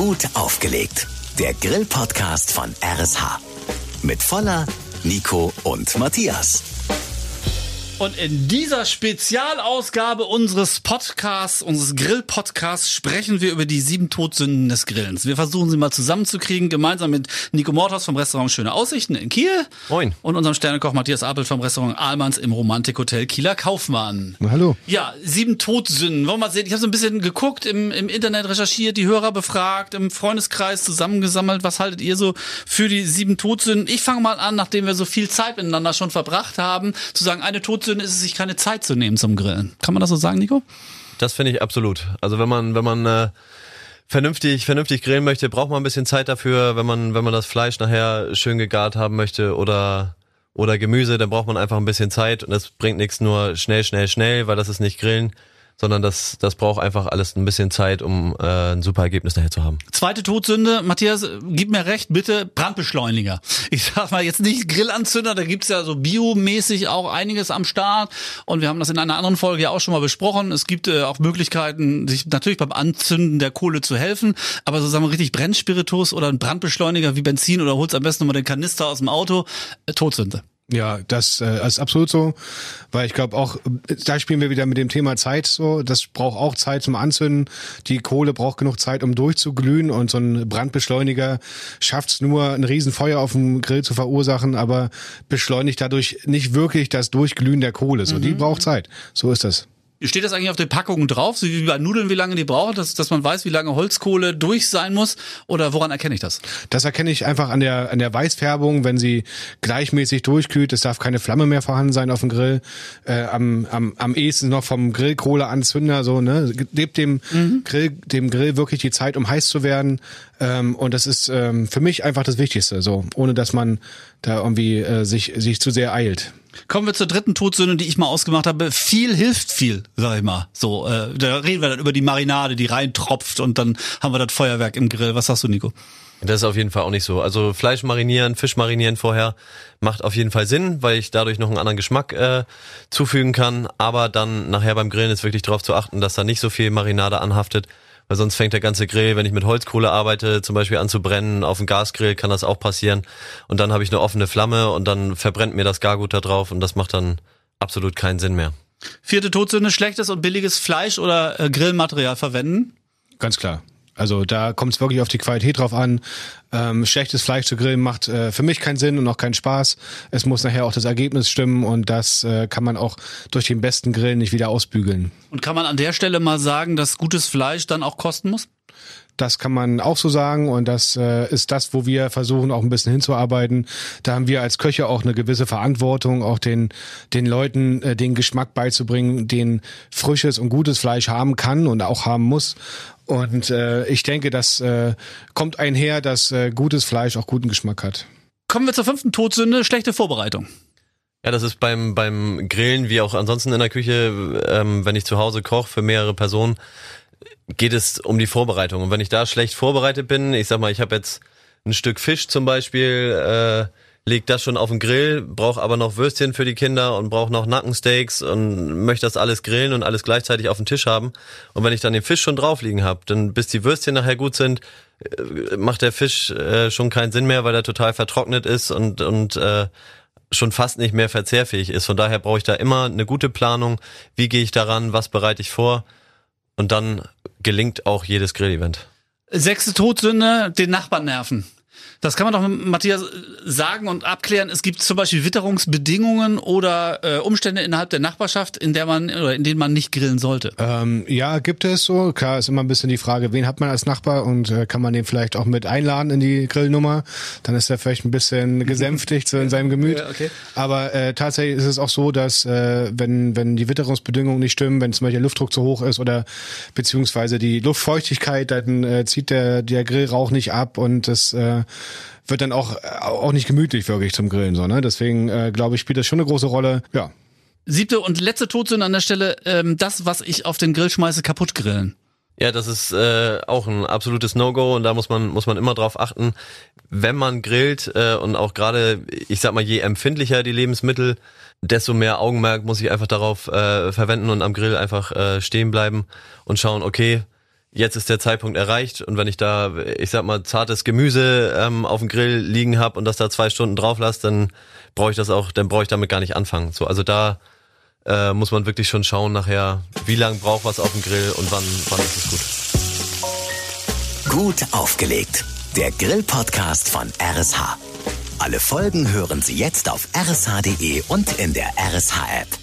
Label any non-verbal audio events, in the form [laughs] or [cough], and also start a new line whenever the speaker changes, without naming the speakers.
Gut aufgelegt. Der Grill-Podcast von RSH. Mit Voller, Nico und Matthias.
Und in dieser Spezialausgabe unseres Podcasts, unseres Grill-Podcasts, sprechen wir über die sieben Todsünden des Grillens. Wir versuchen sie mal zusammenzukriegen, gemeinsam mit Nico Mortos vom Restaurant Schöne Aussichten in Kiel.
Moin.
Und unserem Sternekoch Matthias Apel vom Restaurant Ahlmanns im Romantikhotel Kieler Kaufmann.
Na, hallo.
Ja, sieben Todsünden. Wollen wir mal sehen? Ich habe so ein bisschen geguckt, im, im Internet recherchiert, die Hörer befragt, im Freundeskreis zusammengesammelt. Was haltet ihr so für die sieben Todsünden? Ich fange mal an, nachdem wir so viel Zeit miteinander schon verbracht haben, zu sagen, eine Todsünde ist es, sich keine Zeit zu nehmen zum Grillen. Kann man das so sagen, Nico?
Das finde ich absolut. Also wenn man, wenn man äh, vernünftig, vernünftig grillen möchte, braucht man ein bisschen Zeit dafür. Wenn man, wenn man das Fleisch nachher schön gegart haben möchte oder oder Gemüse, dann braucht man einfach ein bisschen Zeit und es bringt nichts nur schnell, schnell, schnell, weil das ist nicht Grillen sondern das, das braucht einfach alles ein bisschen Zeit, um äh, ein super Ergebnis nachher zu haben.
Zweite Todsünde, Matthias, gib mir recht, bitte Brandbeschleuniger. Ich sag mal jetzt nicht Grillanzünder, da gibt's ja so biomäßig auch einiges am Start und wir haben das in einer anderen Folge ja auch schon mal besprochen. Es gibt äh, auch Möglichkeiten, sich natürlich beim Anzünden der Kohle zu helfen, aber so sagen wir richtig Brennspiritus oder ein Brandbeschleuniger wie Benzin oder holst am besten nochmal den Kanister aus dem Auto, äh, Todsünde.
Ja, das äh, ist absolut so, weil ich glaube auch, da spielen wir wieder mit dem Thema Zeit so. Das braucht auch Zeit zum Anzünden. Die Kohle braucht genug Zeit, um durchzuglühen und so ein Brandbeschleuniger schafft es nur, ein Riesenfeuer auf dem Grill zu verursachen, aber beschleunigt dadurch nicht wirklich das Durchglühen der Kohle. So, mhm. die braucht Zeit. So ist das.
Steht das eigentlich auf den Packungen drauf, so wie bei Nudeln, wie lange die brauchen, dass, dass man weiß, wie lange Holzkohle durch sein muss? Oder woran erkenne ich das?
Das erkenne ich einfach an der, an der Weißfärbung, wenn sie gleichmäßig durchkühlt. Es darf keine Flamme mehr vorhanden sein auf dem Grill. Äh, am, am, am ehesten noch vom Grillkohleanzünder, so, ne? Gebt dem mhm. Grill, dem Grill wirklich die Zeit, um heiß zu werden. Ähm, und das ist ähm, für mich einfach das Wichtigste, so, ohne dass man da irgendwie äh, sich, sich zu sehr eilt.
Kommen wir zur dritten Todsünde, die ich mal ausgemacht habe. Viel hilft viel, sag ich mal. So, äh, da reden wir dann über die Marinade, die reintropft und dann haben wir das Feuerwerk im Grill. Was sagst du, Nico?
Das ist auf jeden Fall auch nicht so. Also Fleisch marinieren, Fisch marinieren vorher macht auf jeden Fall Sinn, weil ich dadurch noch einen anderen Geschmack äh, zufügen kann. Aber dann nachher beim Grillen ist wirklich darauf zu achten, dass da nicht so viel Marinade anhaftet, weil sonst fängt der ganze Grill, wenn ich mit Holzkohle arbeite, zum Beispiel an zu brennen. Auf dem Gasgrill kann das auch passieren. Und dann habe ich eine offene Flamme und dann verbrennt mir das Gargut da drauf und das macht dann absolut keinen Sinn mehr.
Vierte Todsünde, schlechtes und billiges Fleisch oder äh, Grillmaterial verwenden?
Ganz klar. Also da kommt es wirklich auf die Qualität drauf an. Ähm, schlechtes Fleisch zu grillen macht äh, für mich keinen Sinn und auch keinen Spaß. Es muss nachher auch das Ergebnis stimmen und das äh, kann man auch durch den besten Grill nicht wieder ausbügeln.
Und kann man an der Stelle mal sagen, dass gutes Fleisch dann auch kosten muss?
Das kann man auch so sagen und das äh, ist das, wo wir versuchen auch ein bisschen hinzuarbeiten. Da haben wir als Köche auch eine gewisse Verantwortung, auch den den Leuten äh, den Geschmack beizubringen, den frisches und gutes Fleisch haben kann und auch haben muss. Und äh, ich denke, das äh, kommt einher, dass äh, gutes Fleisch auch guten Geschmack hat.
Kommen wir zur fünften Todsünde, schlechte Vorbereitung.
Ja, das ist beim, beim Grillen wie auch ansonsten in der Küche, ähm, wenn ich zu Hause koche für mehrere Personen, geht es um die Vorbereitung. Und wenn ich da schlecht vorbereitet bin, ich sag mal, ich habe jetzt ein Stück Fisch zum Beispiel, äh, leg das schon auf den Grill, brauche aber noch Würstchen für die Kinder und brauche noch Nackensteaks und möchte das alles grillen und alles gleichzeitig auf dem Tisch haben. Und wenn ich dann den Fisch schon drauf liegen habe, dann bis die Würstchen nachher gut sind, äh, macht der Fisch äh, schon keinen Sinn mehr, weil er total vertrocknet ist und, und äh, schon fast nicht mehr verzehrfähig ist. Von daher brauche ich da immer eine gute Planung. Wie gehe ich daran? Was bereite ich vor? Und dann gelingt auch jedes Grillevent.
Sechste Todsünde, den Nachbarn nerven. Das kann man doch, Matthias, sagen und abklären. Es gibt zum Beispiel Witterungsbedingungen oder äh, Umstände innerhalb der Nachbarschaft, in der man oder in denen man nicht grillen sollte.
Ähm, ja, gibt es so. Klar ist immer ein bisschen die Frage, wen hat man als Nachbar und äh, kann man den vielleicht auch mit einladen in die Grillnummer? Dann ist er vielleicht ein bisschen [laughs] gesänftigt so in seinem Gemüt. Ja, okay. Aber äh, tatsächlich ist es auch so, dass äh, wenn wenn die Witterungsbedingungen nicht stimmen, wenn zum Beispiel der Luftdruck zu hoch ist oder beziehungsweise die Luftfeuchtigkeit, dann äh, zieht der der Grillrauch nicht ab und das äh, wird dann auch, auch nicht gemütlich wirklich zum Grillen. So, ne? Deswegen äh, glaube ich, spielt das schon eine große Rolle. Ja.
Siebte und letzte Todsünde an der Stelle, ähm, das, was ich auf den Grill schmeiße, kaputt grillen.
Ja, das ist äh, auch ein absolutes No-Go und da muss man muss man immer drauf achten, wenn man grillt äh, und auch gerade, ich sag mal, je empfindlicher die Lebensmittel, desto mehr Augenmerk muss ich einfach darauf äh, verwenden und am Grill einfach äh, stehen bleiben und schauen, okay, jetzt ist der Zeitpunkt erreicht und wenn ich da, ich sag mal, zartes Gemüse ähm, auf dem Grill liegen habe und das da zwei Stunden drauf lasse, dann brauche ich das auch, dann brauche ich damit gar nicht anfangen. So, also da äh, muss man wirklich schon schauen nachher, wie lang braucht was auf dem Grill und wann, wann ist es
gut. Gut aufgelegt. Der Grill-Podcast von RSH. Alle Folgen hören Sie jetzt auf rsh.de und in der RSH-App.